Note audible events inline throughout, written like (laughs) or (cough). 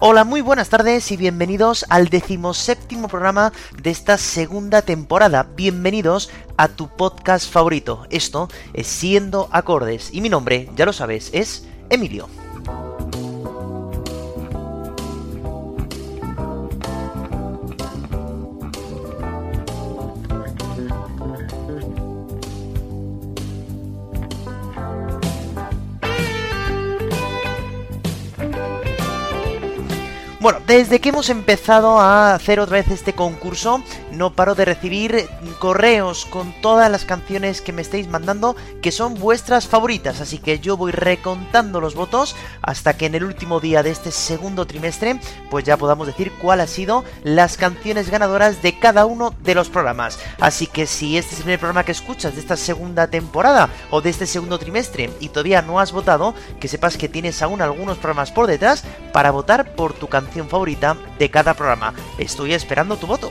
Hola, muy buenas tardes y bienvenidos al decimoséptimo programa de esta segunda temporada. Bienvenidos a tu podcast favorito. Esto es Siendo Acordes y mi nombre, ya lo sabes, es Emilio. Bueno, desde que hemos empezado a hacer otra vez este concurso, no paro de recibir correos con todas las canciones que me estáis mandando que son vuestras favoritas, así que yo voy recontando los votos hasta que en el último día de este segundo trimestre pues ya podamos decir cuál ha sido las canciones ganadoras de cada uno de los programas. Así que si este es el primer programa que escuchas de esta segunda temporada o de este segundo trimestre y todavía no has votado, que sepas que tienes aún algunos programas por detrás para votar por tu canción favorita de cada programa. Estoy esperando tu voto.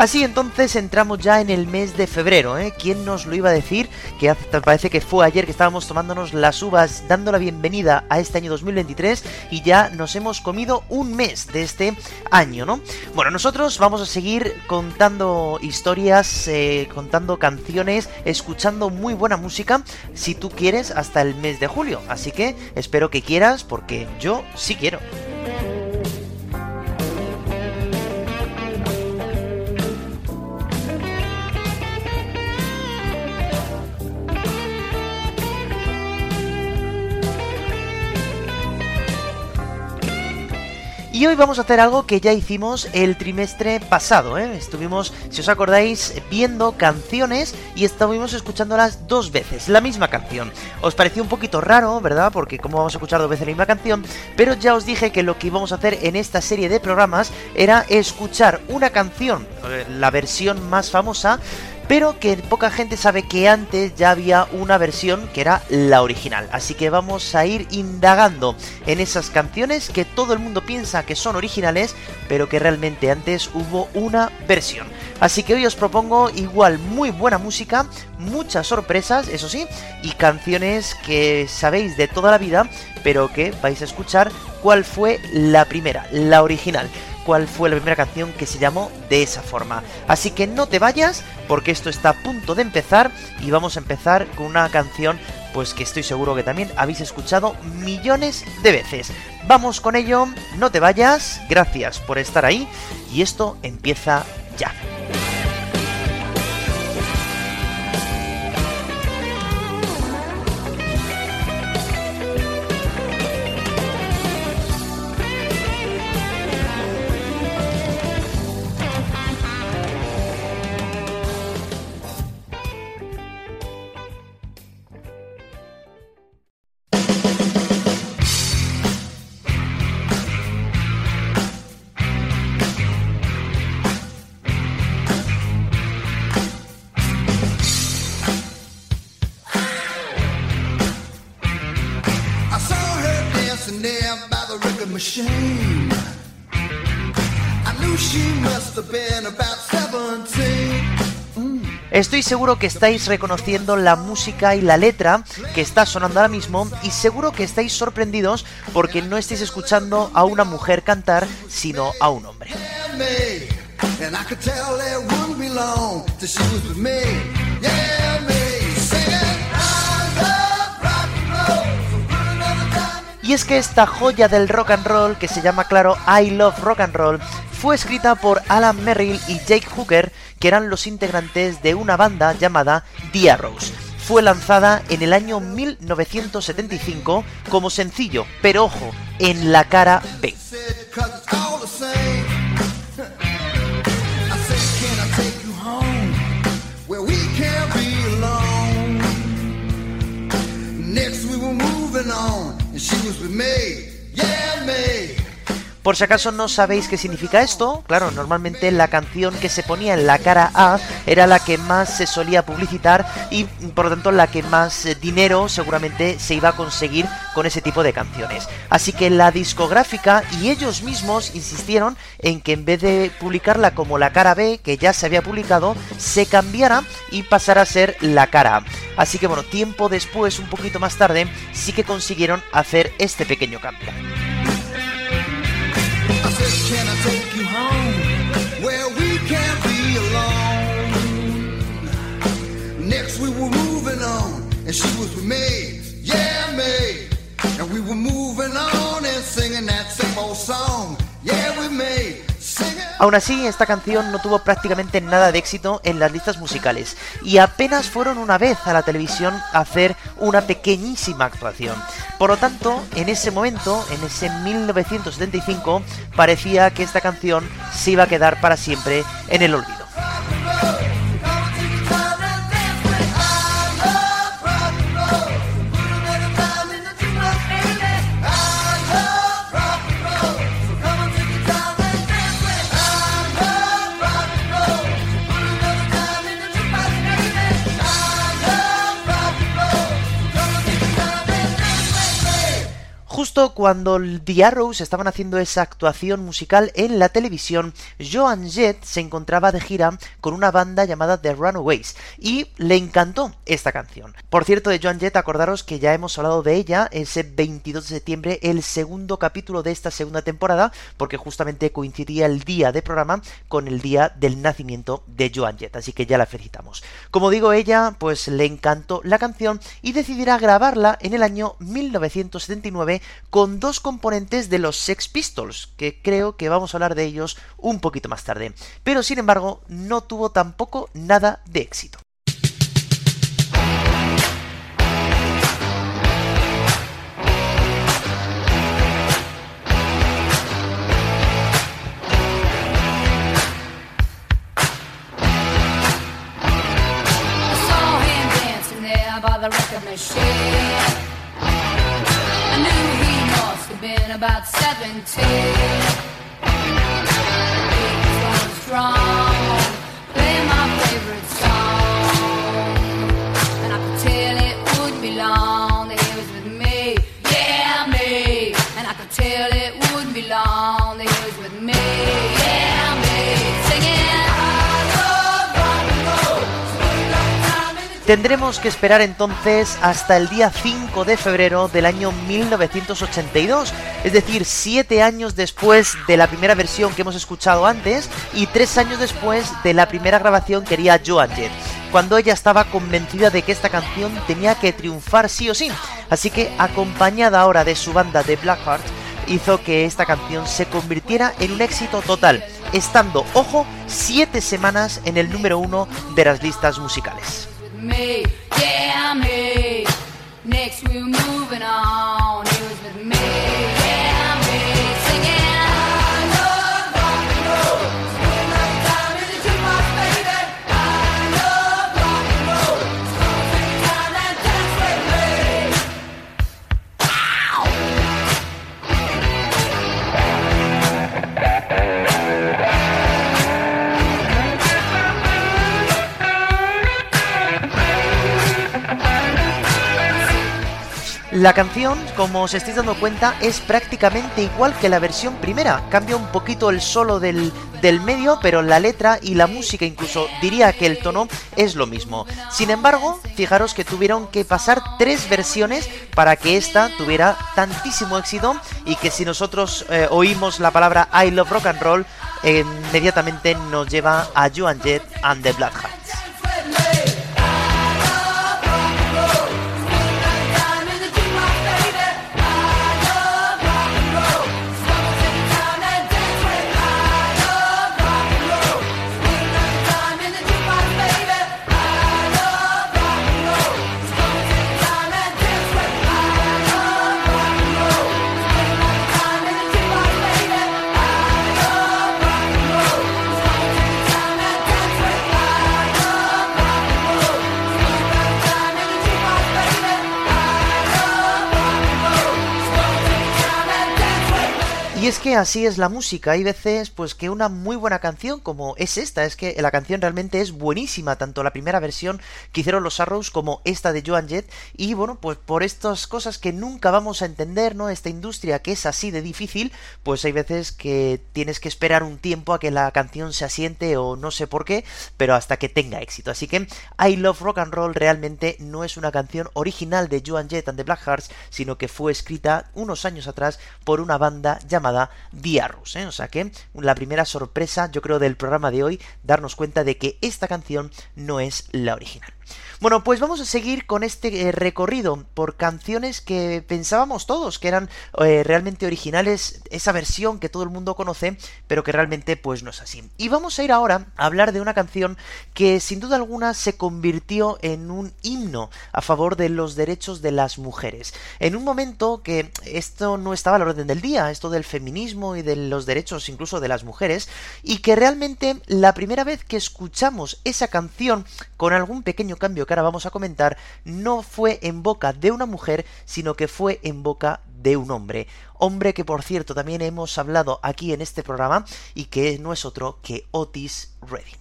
Así entonces entramos ya en el mes de febrero, ¿eh? ¿Quién nos lo iba a decir? Que parece que fue ayer que estábamos tomándonos las uvas, dando la bienvenida a este año 2023 y ya nos hemos comido un mes de este año, ¿no? Bueno, nosotros vamos a seguir contando historias, eh, contando canciones, escuchando muy buena música, si tú quieres, hasta el mes de julio. Así que espero que quieras, porque yo sí quiero. Y hoy vamos a hacer algo que ya hicimos el trimestre pasado, ¿eh? Estuvimos, si os acordáis, viendo canciones y estuvimos escuchándolas dos veces, la misma canción. Os pareció un poquito raro, ¿verdad? Porque cómo vamos a escuchar dos veces la misma canción, pero ya os dije que lo que íbamos a hacer en esta serie de programas era escuchar una canción, eh, la versión más famosa, pero que poca gente sabe que antes ya había una versión que era la original. Así que vamos a ir indagando en esas canciones que todo el mundo piensa que son originales, pero que realmente antes hubo una versión. Así que hoy os propongo igual muy buena música, muchas sorpresas, eso sí, y canciones que sabéis de toda la vida, pero que vais a escuchar cuál fue la primera, la original cuál fue la primera canción que se llamó de esa forma. Así que no te vayas porque esto está a punto de empezar y vamos a empezar con una canción pues que estoy seguro que también habéis escuchado millones de veces. Vamos con ello, no te vayas, gracias por estar ahí y esto empieza ya. Estoy seguro que estáis reconociendo la música y la letra que está sonando ahora mismo y seguro que estáis sorprendidos porque no estáis escuchando a una mujer cantar, sino a un hombre. Y es que esta joya del rock and roll, que se llama claro I Love Rock and Roll, fue escrita por Alan Merrill y Jake Hooker, que eran los integrantes de una banda llamada The Arrows. Fue lanzada en el año 1975 como sencillo, pero ojo, en la cara B. Por si acaso no sabéis qué significa esto, claro, normalmente la canción que se ponía en la cara A era la que más se solía publicitar y por lo tanto la que más dinero seguramente se iba a conseguir con ese tipo de canciones. Así que la discográfica y ellos mismos insistieron en que en vez de publicarla como la cara B, que ya se había publicado, se cambiara y pasara a ser la cara A. Así que bueno, tiempo después, un poquito más tarde, sí que consiguieron hacer este pequeño cambio. Can I take you home where we can't be alone? Next we were moving on, and she was with me, yeah me. And we were moving on and singing that same old song. Aún así, esta canción no tuvo prácticamente nada de éxito en las listas musicales y apenas fueron una vez a la televisión a hacer una pequeñísima actuación. Por lo tanto, en ese momento, en ese 1975, parecía que esta canción se iba a quedar para siempre en el olvido. Cuando The Arrows estaban haciendo esa actuación musical en la televisión, Joan Jett se encontraba de gira con una banda llamada The Runaways y le encantó esta canción. Por cierto, de Joan Jett, acordaros que ya hemos hablado de ella ese 22 de septiembre, el segundo capítulo de esta segunda temporada, porque justamente coincidía el día de programa con el día del nacimiento de Joan Jett, así que ya la felicitamos. Como digo, ella pues le encantó la canción y decidirá grabarla en el año 1979 con dos componentes de los Sex Pistols, que creo que vamos a hablar de ellos un poquito más tarde. Pero sin embargo, no tuvo tampoco nada de éxito. been about 17. Because I was strong. Tendremos que esperar entonces hasta el día 5 de febrero del año 1982, es decir, 7 años después de la primera versión que hemos escuchado antes y 3 años después de la primera grabación que haría Joan Jett, cuando ella estaba convencida de que esta canción tenía que triunfar sí o sí. Así que, acompañada ahora de su banda de Blackheart, hizo que esta canción se convirtiera en un éxito total, estando, ojo, 7 semanas en el número 1 de las listas musicales. Me, yeah, me. Next we're moving on. He was with me, La canción, como os estáis dando cuenta, es prácticamente igual que la versión primera. Cambia un poquito el solo del, del medio, pero la letra y la música, incluso diría que el tono, es lo mismo. Sin embargo, fijaros que tuvieron que pasar tres versiones para que esta tuviera tantísimo éxito y que si nosotros eh, oímos la palabra I love rock and roll, eh, inmediatamente nos lleva a Joan Jett and the Black es que así es la música, hay veces pues que una muy buena canción como es esta, es que la canción realmente es buenísima, tanto la primera versión que hicieron los Arrows como esta de Joan Jett, y bueno, pues por estas cosas que nunca vamos a entender, ¿no? Esta industria que es así de difícil, pues hay veces que tienes que esperar un tiempo a que la canción se asiente o no sé por qué, pero hasta que tenga éxito. Así que I Love Rock and Roll realmente no es una canción original de Joan Jett and the Blackhearts, sino que fue escrita unos años atrás por una banda llamada Diarrus. ¿eh? O sea que la primera sorpresa, yo creo, del programa de hoy, darnos cuenta de que esta canción no es la original. Bueno, pues vamos a seguir con este eh, recorrido por canciones que pensábamos todos que eran eh, realmente originales, esa versión que todo el mundo conoce, pero que realmente pues no es así. Y vamos a ir ahora a hablar de una canción que sin duda alguna se convirtió en un himno a favor de los derechos de las mujeres. En un momento que esto no estaba a la orden del día, esto del feminismo y de los derechos incluso de las mujeres, y que realmente la primera vez que escuchamos esa canción con algún pequeño cambio que ahora vamos a comentar, no fue en boca de una mujer, sino que fue en boca de un hombre. Hombre que por cierto también hemos hablado aquí en este programa y que no es otro que Otis Redding.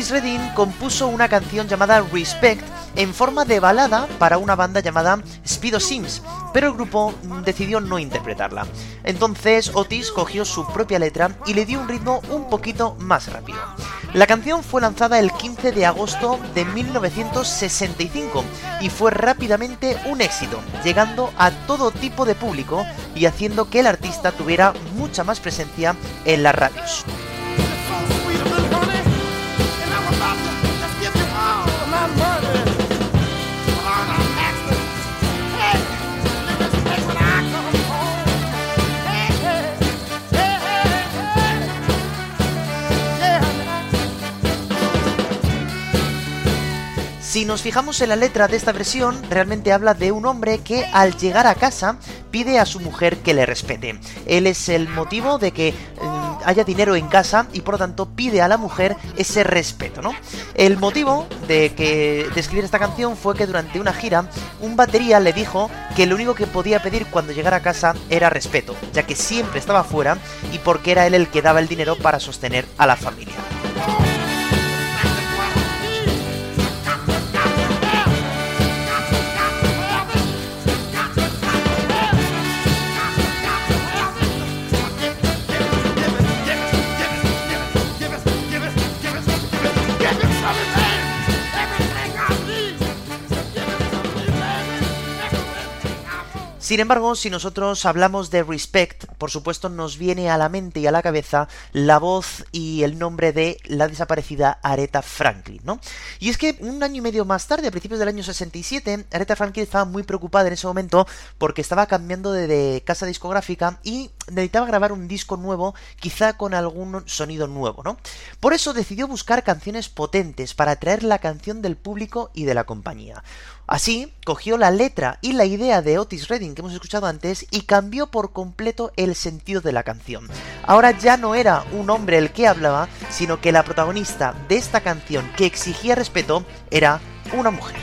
Otis Redding compuso una canción llamada Respect en forma de balada para una banda llamada Speedo Sims, pero el grupo decidió no interpretarla. Entonces Otis cogió su propia letra y le dio un ritmo un poquito más rápido. La canción fue lanzada el 15 de agosto de 1965 y fue rápidamente un éxito, llegando a todo tipo de público y haciendo que el artista tuviera mucha más presencia en las radios. Si nos fijamos en la letra de esta versión, realmente habla de un hombre que al llegar a casa pide a su mujer que le respete. Él es el motivo de que mm, haya dinero en casa y por lo tanto pide a la mujer ese respeto, ¿no? El motivo de que de escribir esta canción fue que durante una gira un batería le dijo que lo único que podía pedir cuando llegara a casa era respeto, ya que siempre estaba fuera y porque era él el que daba el dinero para sostener a la familia. Sin embargo, si nosotros hablamos de Respect, por supuesto nos viene a la mente y a la cabeza la voz y el nombre de la desaparecida Aretha Franklin, ¿no? Y es que un año y medio más tarde, a principios del año 67, Aretha Franklin estaba muy preocupada en ese momento porque estaba cambiando de, casa discográfica y necesitaba grabar un disco nuevo, quizá con algún sonido nuevo, ¿no? Por eso decidió buscar canciones potentes para atraer la canción del público y de la compañía. Así, cogió la letra y la idea de Otis Redding que hemos escuchado antes y cambió por completo el sentido de la canción. Ahora ya no era un hombre el que hablaba, sino que la protagonista de esta canción que exigía respeto era una mujer.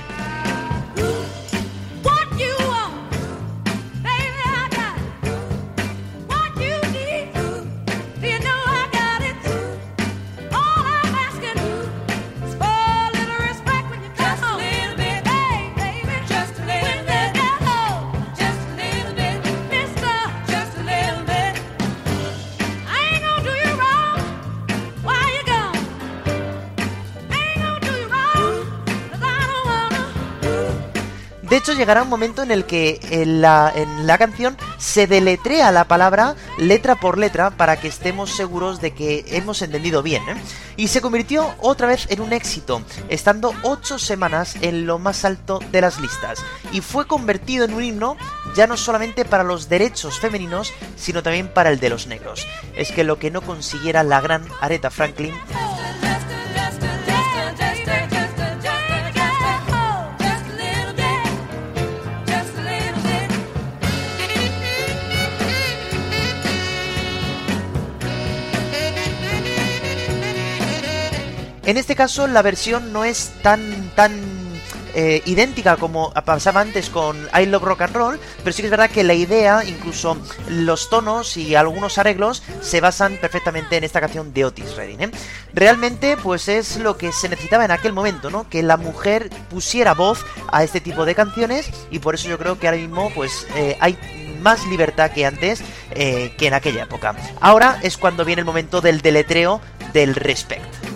Hecho, llegará un momento en el que en la, en la canción se deletrea la palabra letra por letra para que estemos seguros de que hemos entendido bien. ¿eh? Y se convirtió otra vez en un éxito, estando 8 semanas en lo más alto de las listas. Y fue convertido en un himno ya no solamente para los derechos femeninos, sino también para el de los negros. Es que lo que no consiguiera la gran Aretha Franklin En este caso la versión no es tan tan eh, idéntica como pasaba antes con I Love Rock and Roll, pero sí que es verdad que la idea, incluso los tonos y algunos arreglos se basan perfectamente en esta canción de Otis Redding. ¿eh? Realmente, pues es lo que se necesitaba en aquel momento, ¿no? Que la mujer pusiera voz a este tipo de canciones y por eso yo creo que ahora mismo, pues eh, hay más libertad que antes, que en aquella época. Ahora es cuando viene el momento del deletreo del respect.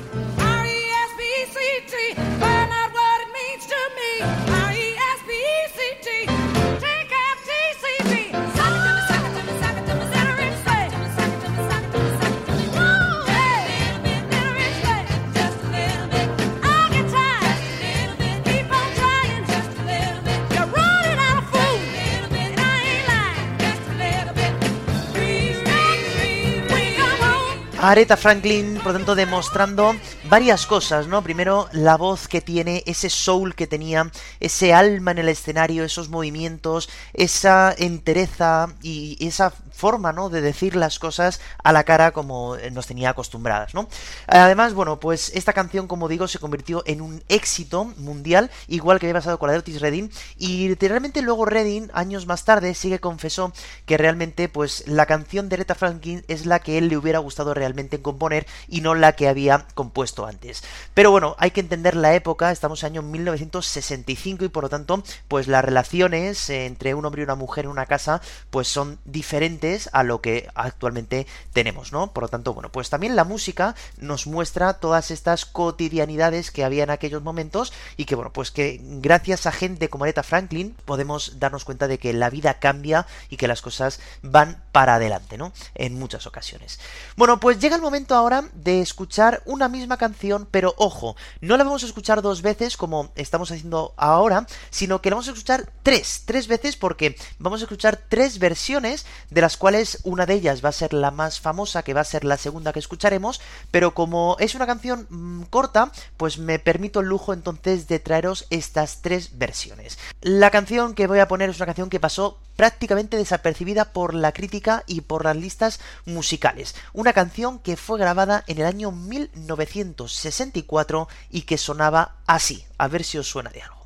Aretha Franklin, por tanto, demostrando varias cosas, ¿no? Primero, la voz que tiene, ese soul que tenía, ese alma en el escenario, esos movimientos, esa entereza y esa forma, ¿no? De decir las cosas a la cara como nos tenía acostumbradas, ¿no? Además, bueno, pues esta canción, como digo, se convirtió en un éxito mundial, igual que había pasado con la de Otis Redding, y literalmente luego Redding, años más tarde, sí que confesó que realmente, pues, la canción de Aretha Franklin es la que él le hubiera gustado realmente componer y no la que había compuesto antes. Pero bueno, hay que entender la época, estamos en año 1965 y por lo tanto, pues las relaciones entre un hombre y una mujer en una casa, pues son diferentes a lo que actualmente tenemos, ¿no? Por lo tanto, bueno, pues también la música nos muestra todas estas cotidianidades que había en aquellos momentos y que, bueno, pues que gracias a gente como Aretha Franklin podemos darnos cuenta de que la vida cambia y que las cosas van para adelante, ¿no? En muchas ocasiones. Bueno, pues llega el momento ahora de escuchar una misma canción, pero ojo, no la vamos a escuchar dos veces como estamos haciendo ahora, sino que la vamos a escuchar tres, tres veces porque vamos a escuchar tres versiones de las cuales una de ellas va a ser la más famosa, que va a ser la segunda que escucharemos, pero como es una canción mm, corta, pues me permito el lujo entonces de traeros estas tres versiones. La canción que voy a poner es una canción que pasó prácticamente desapercibida por la crítica y por las listas musicales. Una canción que fue grabada en el año 1964 y que sonaba así. A ver si os suena de algo.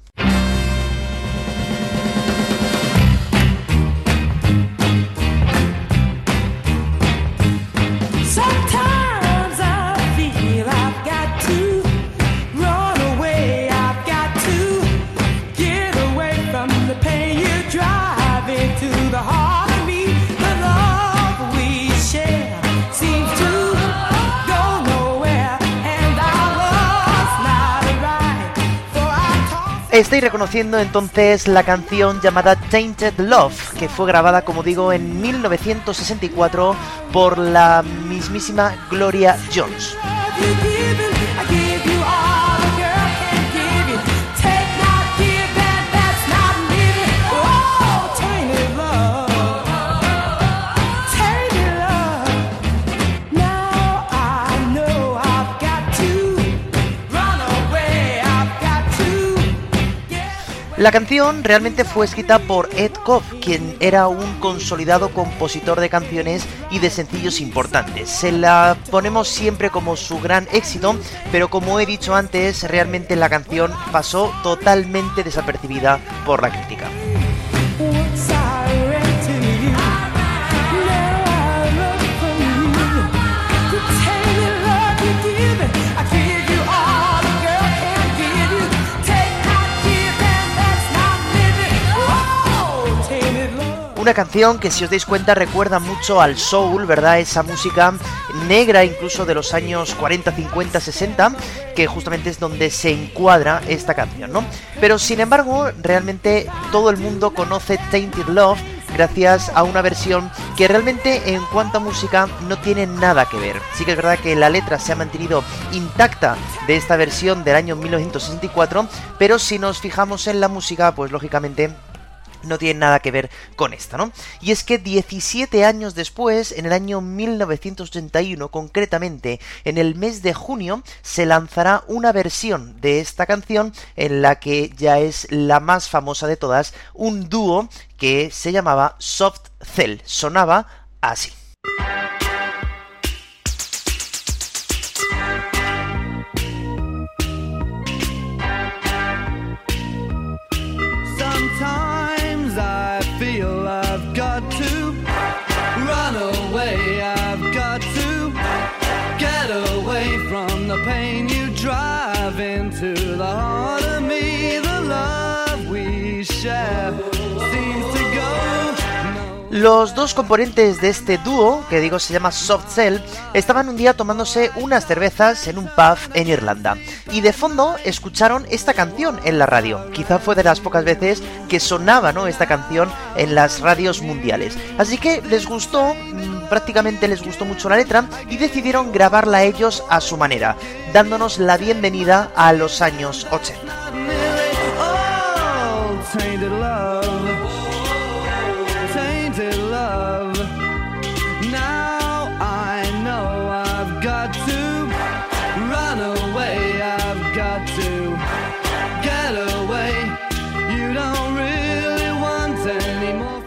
Estáis reconociendo entonces la canción llamada Tainted Love, que fue grabada, como digo, en 1964 por la mismísima Gloria Jones. La canción realmente fue escrita por Ed Koff, quien era un consolidado compositor de canciones y de sencillos importantes. Se la ponemos siempre como su gran éxito, pero como he dicho antes, realmente la canción pasó totalmente desapercibida por la crítica. Una canción que si os dais cuenta recuerda mucho al soul, ¿verdad? Esa música negra incluso de los años 40, 50, 60, que justamente es donde se encuadra esta canción, ¿no? Pero sin embargo, realmente todo el mundo conoce Tainted Love gracias a una versión que realmente en cuanto a música no tiene nada que ver. Sí que es verdad que la letra se ha mantenido intacta de esta versión del año 1964, pero si nos fijamos en la música, pues lógicamente no tiene nada que ver con esta, ¿no? Y es que 17 años después, en el año 1981, concretamente en el mes de junio, se lanzará una versión de esta canción en la que ya es la más famosa de todas, un dúo que se llamaba Soft Cell. Sonaba así. feel I've got to Los dos componentes de este dúo, que digo se llama Soft Cell, estaban un día tomándose unas cervezas en un pub en Irlanda. Y de fondo escucharon esta canción en la radio. Quizá fue de las pocas veces que sonaba ¿no? esta canción en las radios mundiales. Así que les gustó, mm, prácticamente les gustó mucho la letra y decidieron grabarla ellos a su manera, dándonos la bienvenida a los años 80.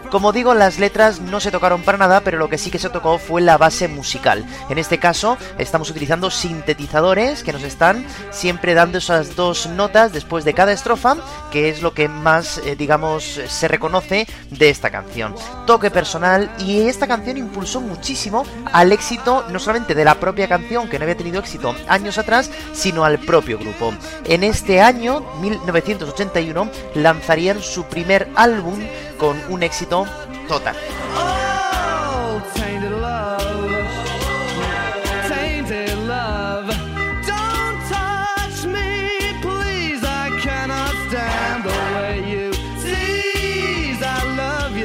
Como digo, las letras no se tocaron para nada, pero lo que sí que se tocó fue la base musical. En este caso, estamos utilizando sintetizadores que nos están siempre dando esas dos notas después de cada estrofa, que es lo que más, eh, digamos, se reconoce de esta canción. Toque personal y esta canción impulsó muchísimo al éxito no solamente de la propia canción, que no había tenido éxito años atrás, sino al propio grupo. En este año, 1981, lanzarían su primer álbum con un éxito total.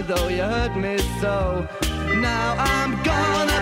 though you hurt me so. Now I'm gonna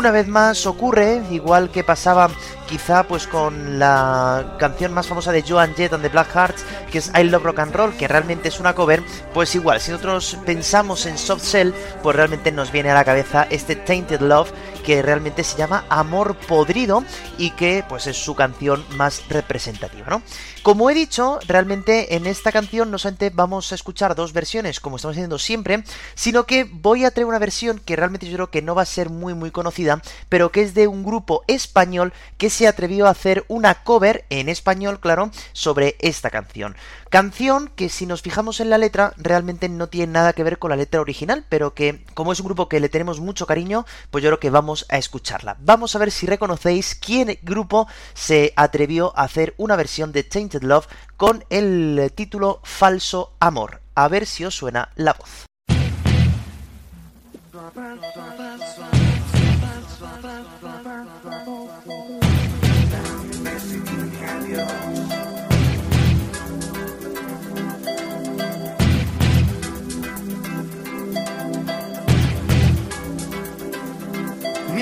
Una vez más ocurre, igual que pasaba quizá pues con la canción más famosa de Joan Jett and the Black Hearts, que es I Love Rock and Roll, que realmente es una cover, pues igual, si nosotros pensamos en Soft Cell, pues realmente nos viene a la cabeza este Tainted Love, que realmente se llama Amor Podrido y que pues es su canción más representativa, ¿no? Como he dicho, realmente en esta canción no solamente vamos a escuchar dos versiones, como estamos haciendo siempre, sino que voy a traer una versión que realmente yo creo que no va a ser muy muy conocida, pero que es de un grupo español que se atrevió a hacer una cover en español, claro, sobre esta canción. Canción que si nos fijamos en la letra realmente no tiene nada que ver con la letra original, pero que como es un grupo que le tenemos mucho cariño, pues yo creo que vamos a escucharla. Vamos a ver si reconocéis quién grupo se atrevió a hacer una versión de Tainted Love con el título Falso Amor. A ver si os suena la voz.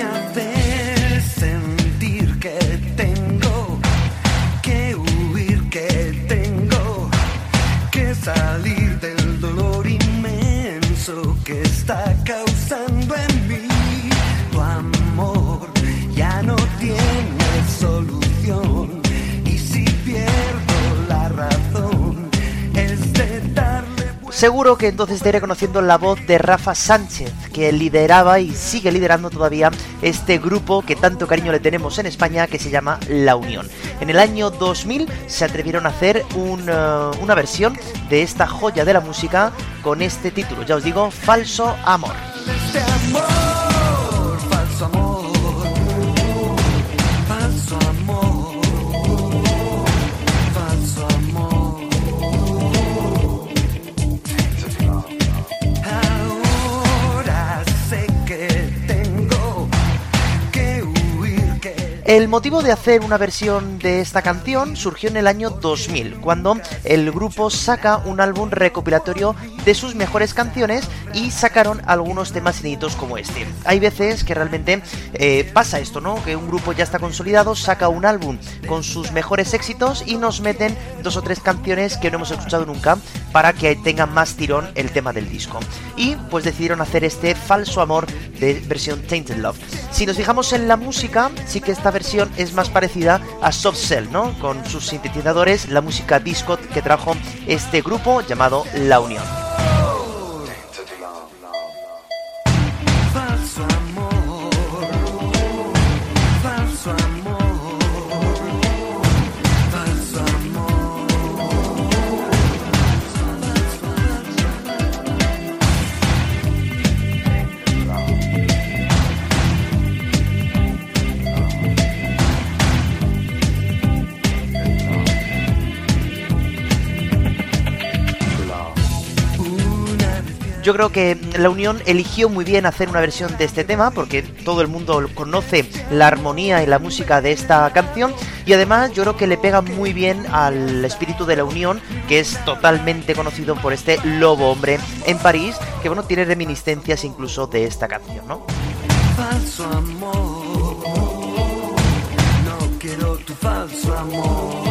a veces Seguro que entonces estáis reconociendo la voz de Rafa Sánchez, que lideraba y sigue liderando todavía este grupo que tanto cariño le tenemos en España, que se llama La Unión. En el año 2000 se atrevieron a hacer una, una versión de esta joya de la música con este título, ya os digo, Falso Amor. Este El motivo de hacer una versión de esta canción surgió en el año 2000, cuando el grupo saca un álbum recopilatorio de sus mejores canciones y sacaron algunos temas inéditos como este. Hay veces que realmente eh, pasa esto, ¿no? Que un grupo ya está consolidado, saca un álbum con sus mejores éxitos y nos meten dos o tres canciones que no hemos escuchado nunca para que tenga más tirón el tema del disco. Y pues decidieron hacer este falso amor de versión Tainted Love. Si nos fijamos en la música, sí que esta versión es más parecida a Soft Cell, ¿no? Con sus sintetizadores, la música disco que trajo este grupo llamado La Unión. Yo creo que la Unión eligió muy bien hacer una versión de este tema porque todo el mundo conoce la armonía y la música de esta canción y además yo creo que le pega muy bien al espíritu de la Unión que es totalmente conocido por este lobo hombre en París que bueno tiene reminiscencias incluso de esta canción, ¿no? Falso amor, no quiero tu falso amor.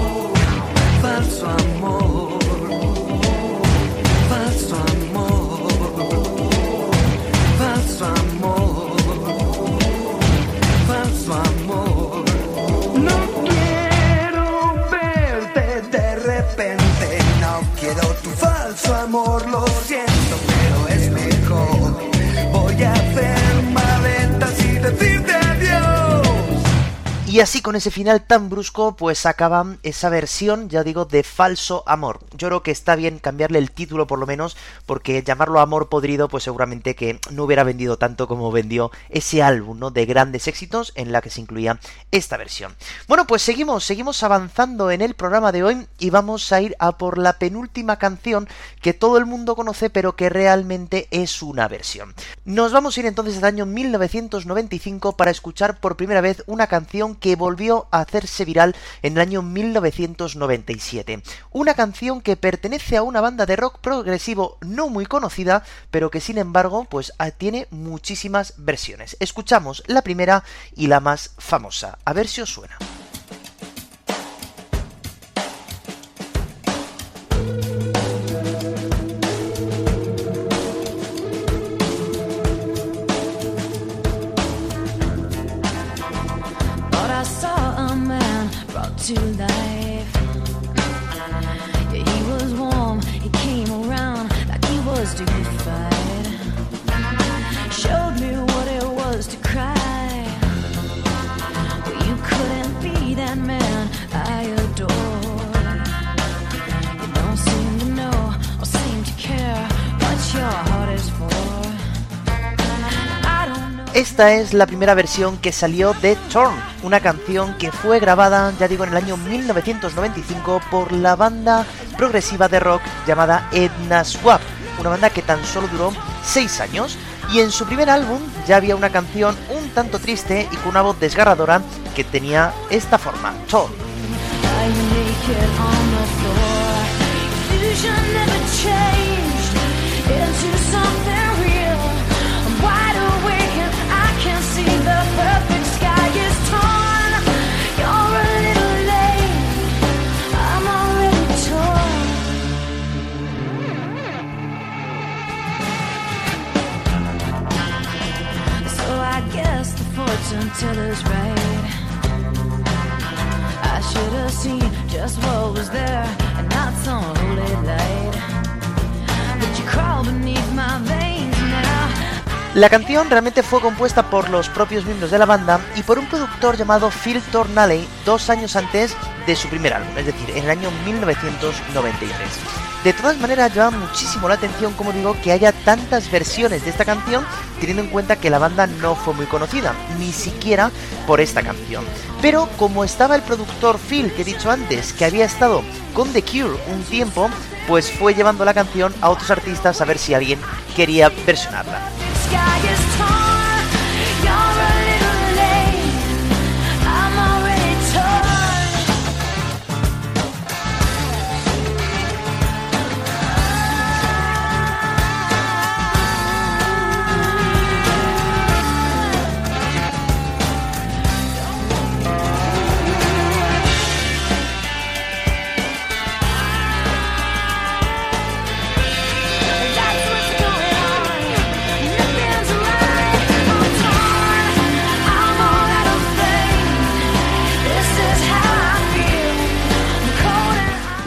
Amor, lo siento, Y así con ese final tan brusco, pues acaban esa versión, ya digo, de falso amor. Yo creo que está bien cambiarle el título por lo menos, porque llamarlo amor podrido, pues seguramente que no hubiera vendido tanto como vendió ese álbum, ¿no? De grandes éxitos en la que se incluía esta versión. Bueno, pues seguimos, seguimos avanzando en el programa de hoy y vamos a ir a por la penúltima canción que todo el mundo conoce, pero que realmente es una versión. Nos vamos a ir entonces al año 1995 para escuchar por primera vez una canción que volvió a hacerse viral en el año 1997. Una canción que pertenece a una banda de rock progresivo no muy conocida, pero que sin embargo pues ah, tiene muchísimas versiones. Escuchamos la primera y la más famosa. A ver si os suena. To Esta es la primera versión que salió de Torn, una canción que fue grabada, ya digo, en el año 1995 por la banda progresiva de rock llamada Edna Swap, una banda que tan solo duró 6 años. Y en su primer álbum ya había una canción un tanto triste y con una voz desgarradora que tenía esta forma, Torn. La canción realmente fue compuesta por los propios miembros de la banda y por un productor llamado Phil Tornalley dos años antes de su primer álbum, es decir, en el año 1993. De todas maneras, llama muchísimo la atención, como digo, que haya tantas versiones de esta canción, teniendo en cuenta que la banda no fue muy conocida, ni siquiera por esta canción. Pero como estaba el productor Phil, que he dicho antes, que había estado con The Cure un tiempo, pues fue llevando la canción a otros artistas a ver si alguien quería versionarla.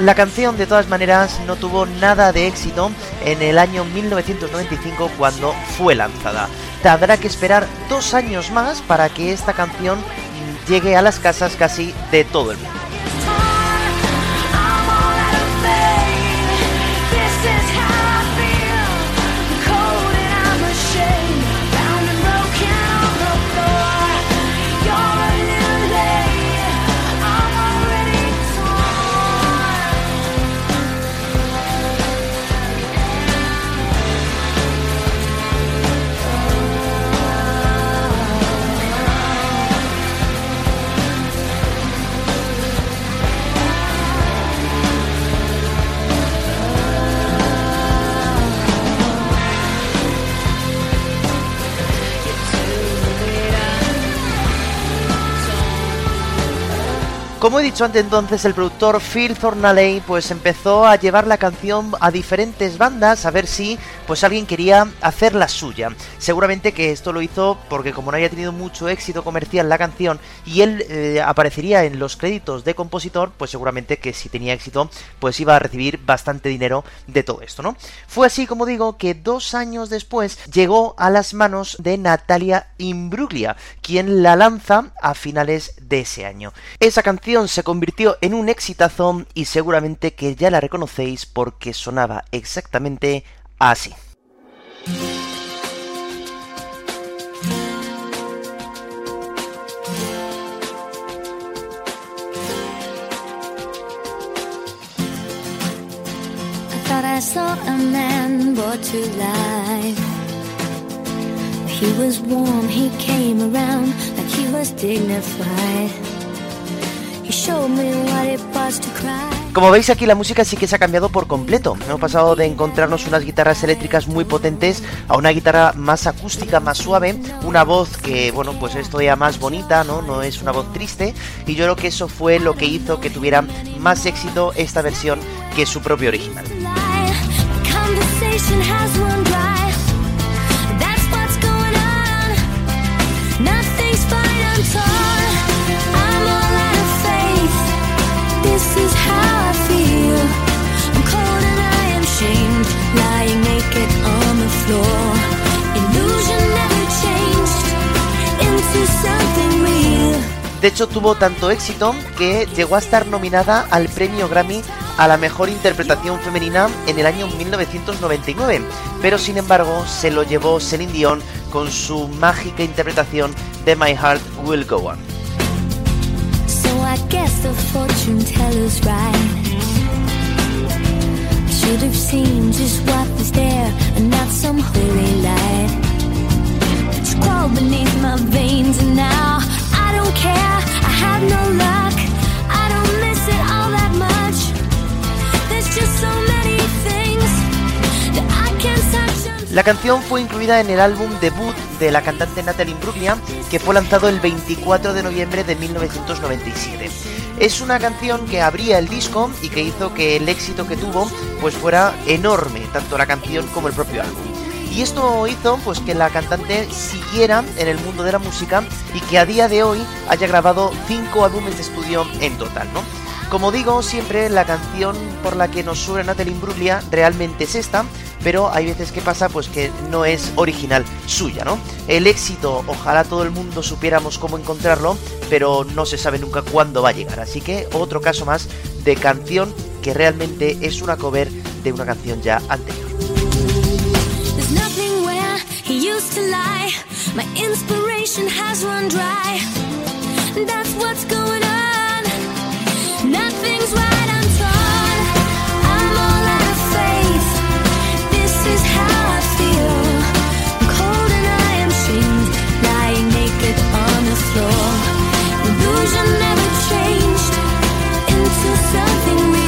La canción de todas maneras no tuvo nada de éxito en el año 1995 cuando fue lanzada. Tendrá que esperar dos años más para que esta canción llegue a las casas casi de todo el mundo. Como he dicho antes entonces, el productor Phil Thornalley pues empezó a llevar la canción a diferentes bandas a ver si pues alguien quería hacer la suya. Seguramente que esto lo hizo porque como no haya tenido mucho éxito comercial la canción y él eh, aparecería en los créditos de compositor, pues seguramente que si tenía éxito pues iba a recibir bastante dinero de todo esto, ¿no? Fue así como digo que dos años después llegó a las manos de Natalia Imbruglia, quien la lanza a finales de ese año. Esa canción se convirtió en un exitazo y seguramente que ya la reconocéis porque sonaba exactamente así. He was warm, he came around like he was dignified. Como veis aquí la música sí que se ha cambiado por completo. Hemos pasado de encontrarnos unas guitarras eléctricas muy potentes a una guitarra más acústica, más suave, una voz que, bueno, pues es todavía más bonita, ¿no? No es una voz triste. Y yo creo que eso fue lo que hizo que tuviera más éxito esta versión que su propio original. De hecho, tuvo tanto éxito que llegó a estar nominada al premio Grammy a la mejor interpretación femenina en el año 1999, pero sin embargo se lo llevó Celine Dion con su mágica interpretación de My Heart Will Go On. La canción fue incluida en el álbum debut de la cantante Natalie Imbruglia, que fue lanzado el 24 de noviembre de 1997. Es una canción que abría el disco y que hizo que el éxito que tuvo pues fuera enorme, tanto la canción como el propio álbum. Y esto hizo pues que la cantante siguiera en el mundo de la música y que a día de hoy haya grabado cinco álbumes de estudio en total, ¿no? Como digo siempre, la canción por la que nos suena Natalie Imbruglia realmente es esta, pero hay veces que pasa pues que no es original suya, ¿no? El éxito, ojalá todo el mundo supiéramos cómo encontrarlo, pero no se sabe nunca cuándo va a llegar. Así que otro caso más de canción que realmente es una cover de una canción ya anterior. to lie. My inspiration has run dry. That's what's going on. Nothing's right. I'm torn. I'm all out of faith. This is how I feel. I'm cold and I am shamed, lying naked on the floor. Illusion never changed into something real.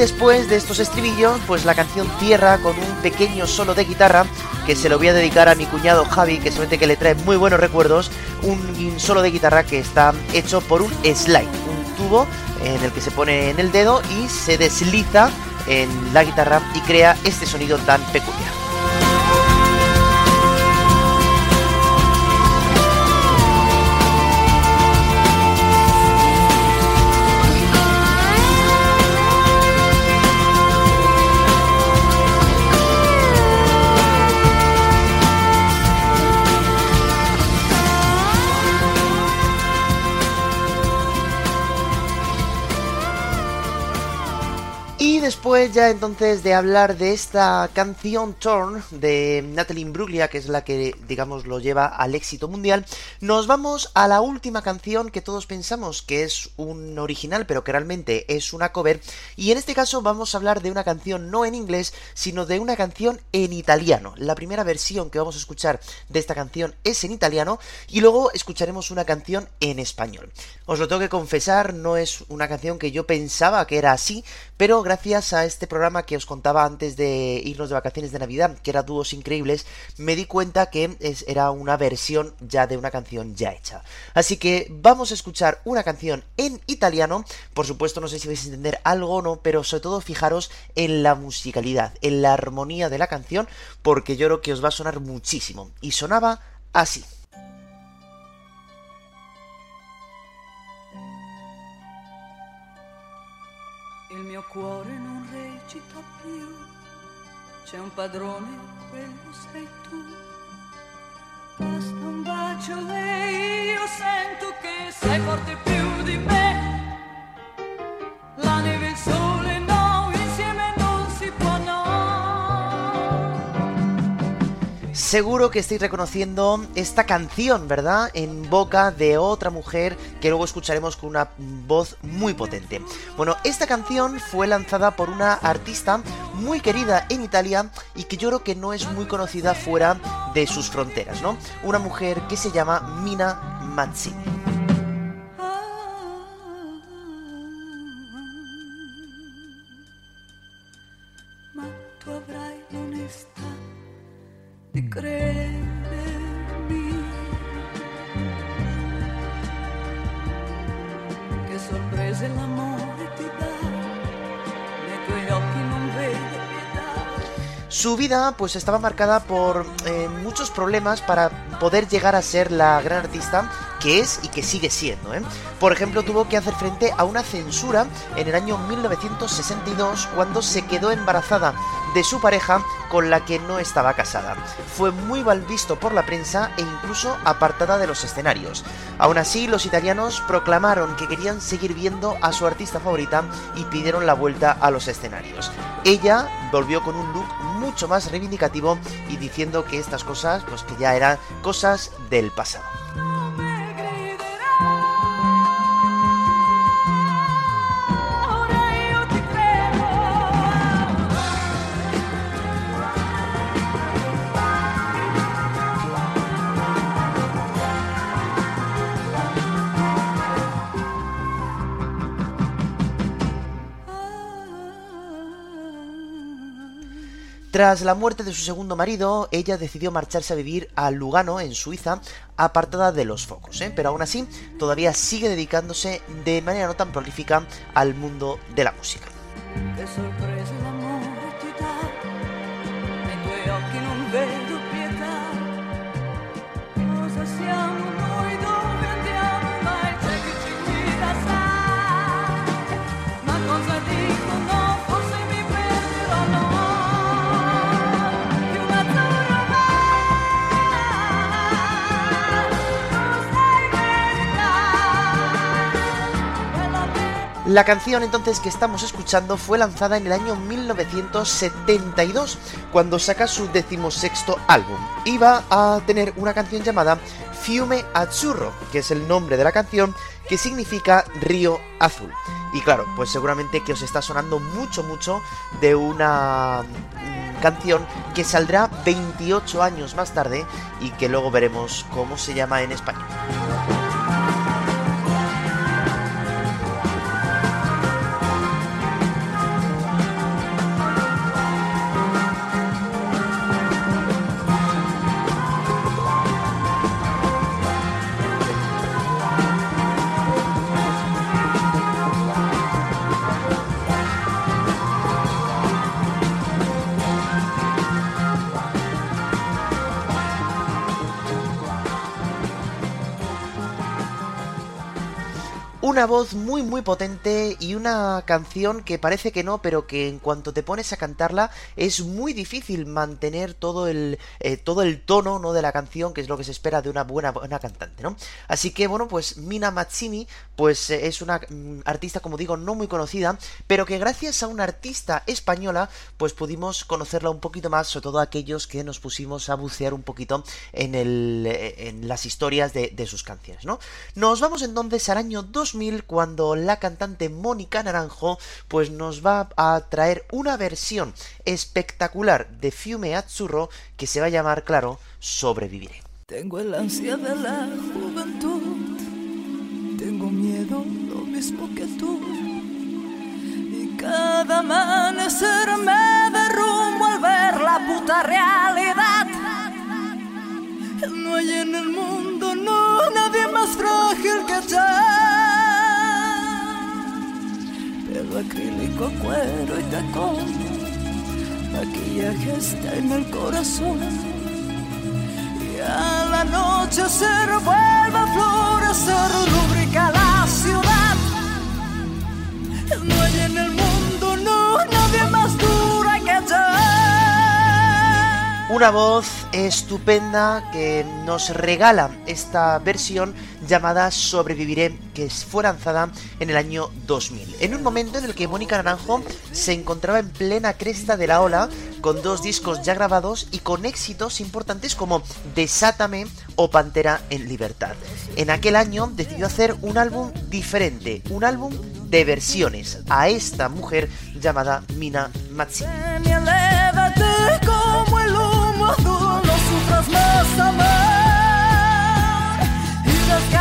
Después de estos estribillos, pues la canción cierra con un pequeño solo de guitarra que se lo voy a dedicar a mi cuñado Javi, que suerte que le trae muy buenos recuerdos, un solo de guitarra que está hecho por un slide, un tubo en el que se pone en el dedo y se desliza en la guitarra y crea este sonido tan peculiar. Después ya entonces de hablar de esta canción Torn de Natalie Imbruglia, que es la que digamos lo lleva al éxito mundial, nos vamos a la última canción que todos pensamos que es un original, pero que realmente es una cover, y en este caso vamos a hablar de una canción no en inglés, sino de una canción en italiano. La primera versión que vamos a escuchar de esta canción es en italiano y luego escucharemos una canción en español. Os lo tengo que confesar, no es una canción que yo pensaba que era así, pero gracias a este programa que os contaba antes de irnos de vacaciones de Navidad, que era Dúos Increíbles, me di cuenta que era una versión ya de una canción ya hecha. Así que vamos a escuchar una canción en italiano, por supuesto no sé si vais a entender algo o no, pero sobre todo fijaros en la musicalidad, en la armonía de la canción, porque yo creo que os va a sonar muchísimo. Y sonaba así. cuore c'è un padrone, quello sei tu. Basta un bacio e io sento che sei forte più di me. La Seguro que estáis reconociendo esta canción, ¿verdad? En boca de otra mujer que luego escucharemos con una voz muy potente. Bueno, esta canción fue lanzada por una artista muy querida en Italia y que yo creo que no es muy conocida fuera de sus fronteras, ¿no? Una mujer que se llama Mina Mazzini. di credermi che sorprese l'amore Su vida pues estaba marcada por eh, muchos problemas para poder llegar a ser la gran artista que es y que sigue siendo. ¿eh? Por ejemplo, tuvo que hacer frente a una censura en el año 1962 cuando se quedó embarazada de su pareja con la que no estaba casada. Fue muy mal visto por la prensa e incluso apartada de los escenarios. Aún así, los italianos proclamaron que querían seguir viendo a su artista favorita y pidieron la vuelta a los escenarios. Ella volvió con un look mucho más reivindicativo y diciendo que estas cosas, pues que ya eran cosas del pasado. Tras la muerte de su segundo marido, ella decidió marcharse a vivir a Lugano, en Suiza, apartada de los focos, ¿eh? pero aún así todavía sigue dedicándose de manera no tan prolífica al mundo de la música. Canción entonces que estamos escuchando fue lanzada en el año 1972, cuando saca su decimosexto álbum. Iba a tener una canción llamada Fiume Azzurro, que es el nombre de la canción, que significa río azul. Y claro, pues seguramente que os está sonando mucho, mucho de una mm, canción que saldrá 28 años más tarde y que luego veremos cómo se llama en español. Una voz muy muy potente y una canción que parece que no, pero que en cuanto te pones a cantarla es muy difícil mantener todo el, eh, todo el tono ¿no? de la canción, que es lo que se espera de una buena, buena cantante, ¿no? Así que bueno, pues Mina Matsimi, pues eh, es una mm, artista, como digo, no muy conocida, pero que gracias a una artista española, pues pudimos conocerla un poquito más, sobre todo aquellos que nos pusimos a bucear un poquito en, el, eh, en las historias de, de sus canciones, ¿no? Nos vamos entonces al año 2 cuando la cantante Mónica Naranjo pues nos va a traer una versión espectacular de Fiume Azzurro que se va a llamar, claro, Sobreviviré. Tengo el ansia de la juventud, tengo miedo lo mismo que tú. Y cada amanecer me derrumbo al ver la puta realidad. No hay en el mundo, no, nadie más frágil que yo acrílico, cuero y tacón. Maquillaje está en el corazón. Y a la noche se vuelve a florecer, rubrica la ciudad. No hay en el mundo, no, nadie más dura que yo. Una voz estupenda que nos regala esta versión llamada Sobreviviré, que fue lanzada en el año 2000. En un momento en el que Mónica Naranjo se encontraba en plena cresta de la ola, con dos discos ya grabados y con éxitos importantes como Desátame o Pantera en Libertad. En aquel año decidió hacer un álbum diferente, un álbum de versiones a esta mujer llamada Mina Matsi. y desgarrándome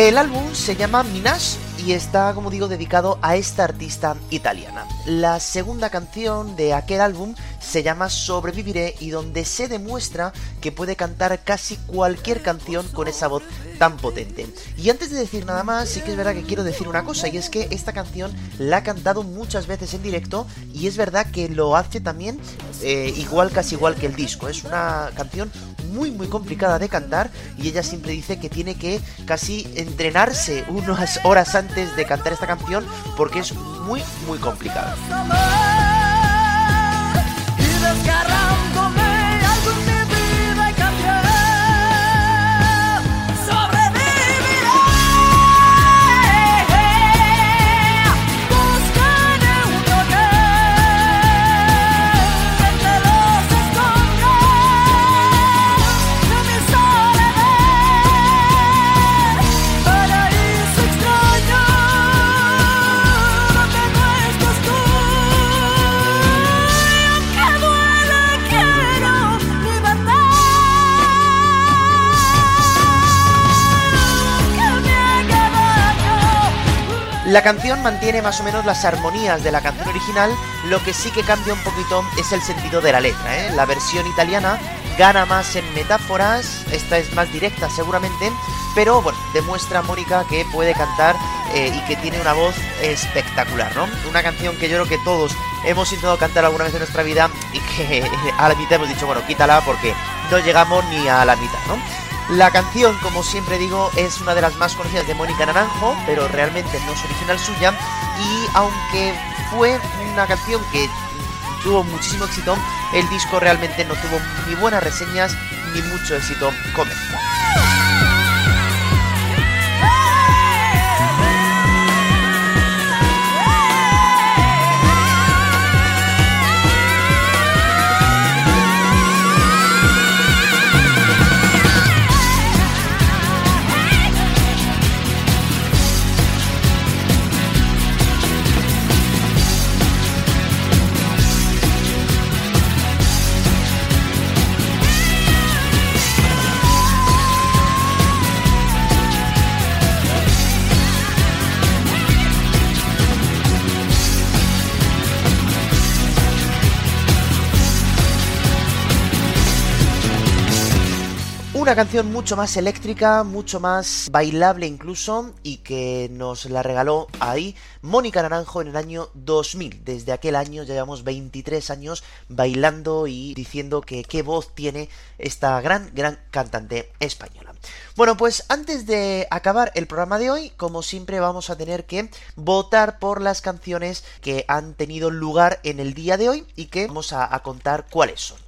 El álbum se llama Minash y está, como digo, dedicado a esta artista italiana. La segunda canción de aquel álbum se llama Sobreviviré y donde se demuestra que puede cantar casi cualquier canción con esa voz tan potente. Y antes de decir nada más, sí que es verdad que quiero decir una cosa y es que esta canción la ha cantado muchas veces en directo y es verdad que lo hace también eh, igual, casi igual que el disco. Es una canción muy muy complicada de cantar y ella siempre dice que tiene que casi entrenarse unas horas antes de cantar esta canción porque es muy muy complicada. La canción mantiene más o menos las armonías de la canción original, lo que sí que cambia un poquito es el sentido de la letra. ¿eh? La versión italiana gana más en metáforas, esta es más directa seguramente, pero bueno, demuestra a Mónica que puede cantar eh, y que tiene una voz espectacular, ¿no? Una canción que yo creo que todos hemos intentado cantar alguna vez en nuestra vida y que (laughs) a la mitad hemos dicho, bueno, quítala porque no llegamos ni a la mitad, ¿no? La canción, como siempre digo, es una de las más conocidas de Mónica Naranjo, pero realmente no es original suya. Y aunque fue una canción que tuvo muchísimo éxito, el disco realmente no tuvo ni buenas reseñas ni mucho éxito comercial. Una canción mucho más eléctrica, mucho más bailable incluso, y que nos la regaló ahí Mónica Naranjo en el año 2000. Desde aquel año ya llevamos 23 años bailando y diciendo que qué voz tiene esta gran, gran cantante española. Bueno, pues antes de acabar el programa de hoy, como siempre vamos a tener que votar por las canciones que han tenido lugar en el día de hoy y que vamos a, a contar cuáles son.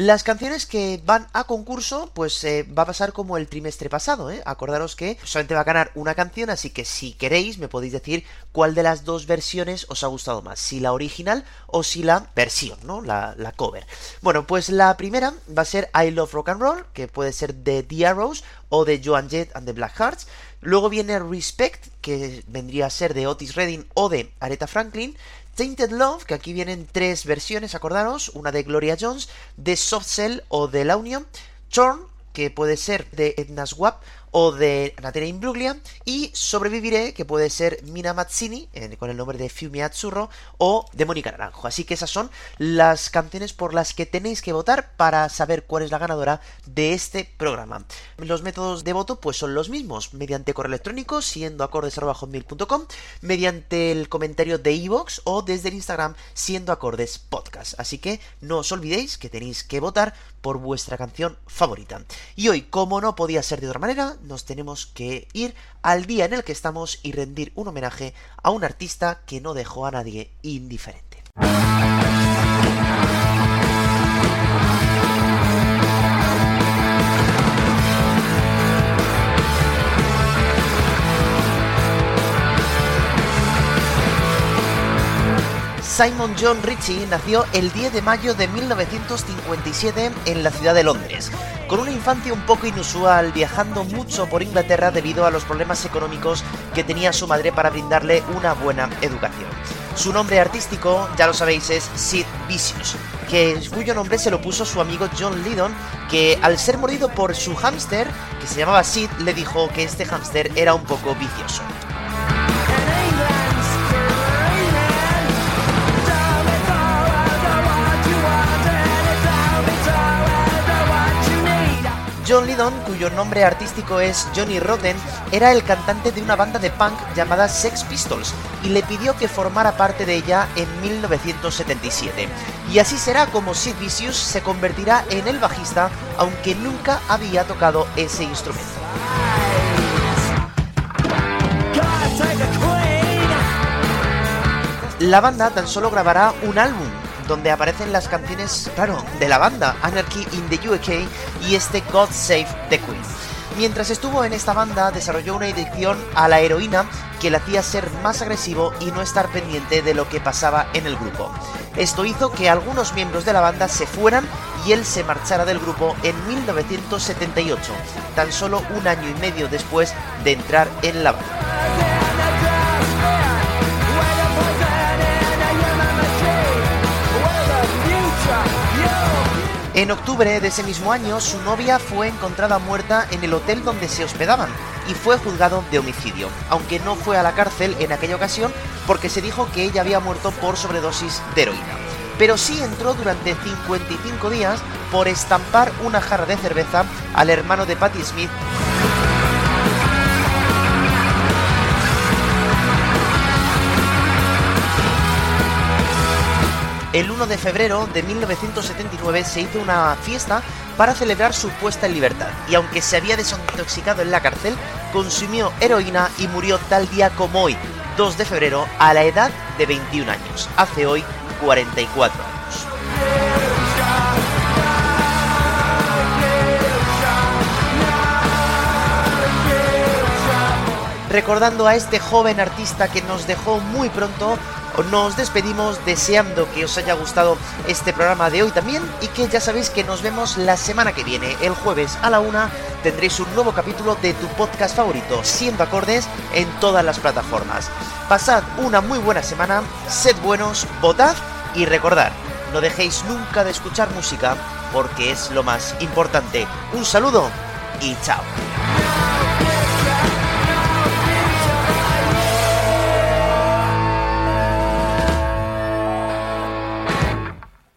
Las canciones que van a concurso, pues eh, va a pasar como el trimestre pasado, ¿eh? Acordaros que solamente va a ganar una canción, así que si queréis me podéis decir cuál de las dos versiones os ha gustado más, si la original o si la versión, ¿no? La, la cover. Bueno, pues la primera va a ser I Love Rock and Roll, que puede ser de The Arrows o de Joan Jett and the Black Hearts. Luego viene Respect, que vendría a ser de Otis Redding o de Aretha Franklin. Tainted Love, que aquí vienen tres versiones, acordaros, una de Gloria Jones, de Soft Cell o de La Union, Torn, que puede ser de Edna Swap o de Natalia Imbruglia y Sobreviviré, que puede ser Mina Mazzini, con el nombre de Fiumi Azzurro, o de Mónica Naranjo. Así que esas son las canciones por las que tenéis que votar para saber cuál es la ganadora de este programa. Los métodos de voto pues son los mismos, mediante correo electrónico, siendo acordes.com, mediante el comentario de iVoox o desde el Instagram, siendo acordes podcast. Así que no os olvidéis que tenéis que votar por vuestra canción favorita. Y hoy, como no podía ser de otra manera, nos tenemos que ir al día en el que estamos y rendir un homenaje a un artista que no dejó a nadie indiferente. Simon John Ritchie nació el 10 de mayo de 1957 en la ciudad de Londres, con una infancia un poco inusual, viajando mucho por Inglaterra debido a los problemas económicos que tenía su madre para brindarle una buena educación. Su nombre artístico, ya lo sabéis, es Sid Vicious, que, cuyo nombre se lo puso su amigo John Lydon, que al ser mordido por su hámster, que se llamaba Sid, le dijo que este hámster era un poco vicioso. John Lydon, cuyo nombre artístico es Johnny Rotten, era el cantante de una banda de punk llamada Sex Pistols y le pidió que formara parte de ella en 1977. Y así será como Sid Vicious se convertirá en el bajista, aunque nunca había tocado ese instrumento. La banda tan solo grabará un álbum, donde aparecen las canciones, claro, de la banda, Anarchy in the UK y este God Save the Queen. Mientras estuvo en esta banda, desarrolló una adicción a la heroína que le hacía ser más agresivo y no estar pendiente de lo que pasaba en el grupo. Esto hizo que algunos miembros de la banda se fueran y él se marchara del grupo en 1978, tan solo un año y medio después de entrar en la banda. En octubre de ese mismo año, su novia fue encontrada muerta en el hotel donde se hospedaban y fue juzgado de homicidio, aunque no fue a la cárcel en aquella ocasión porque se dijo que ella había muerto por sobredosis de heroína. Pero sí entró durante 55 días por estampar una jarra de cerveza al hermano de Patti Smith el 1 de febrero de 1979 se hizo una fiesta para celebrar su puesta en libertad y aunque se había desintoxicado en la cárcel, consumió heroína y murió tal día como hoy, 2 de febrero, a la edad de 21 años. Hace hoy 44 años. Recordando a este joven artista que nos dejó muy pronto, nos despedimos deseando que os haya gustado este programa de hoy también y que ya sabéis que nos vemos la semana que viene, el jueves a la una, tendréis un nuevo capítulo de tu podcast favorito, siendo acordes en todas las plataformas. Pasad una muy buena semana, sed buenos, votad y recordad, no dejéis nunca de escuchar música porque es lo más importante. Un saludo y chao.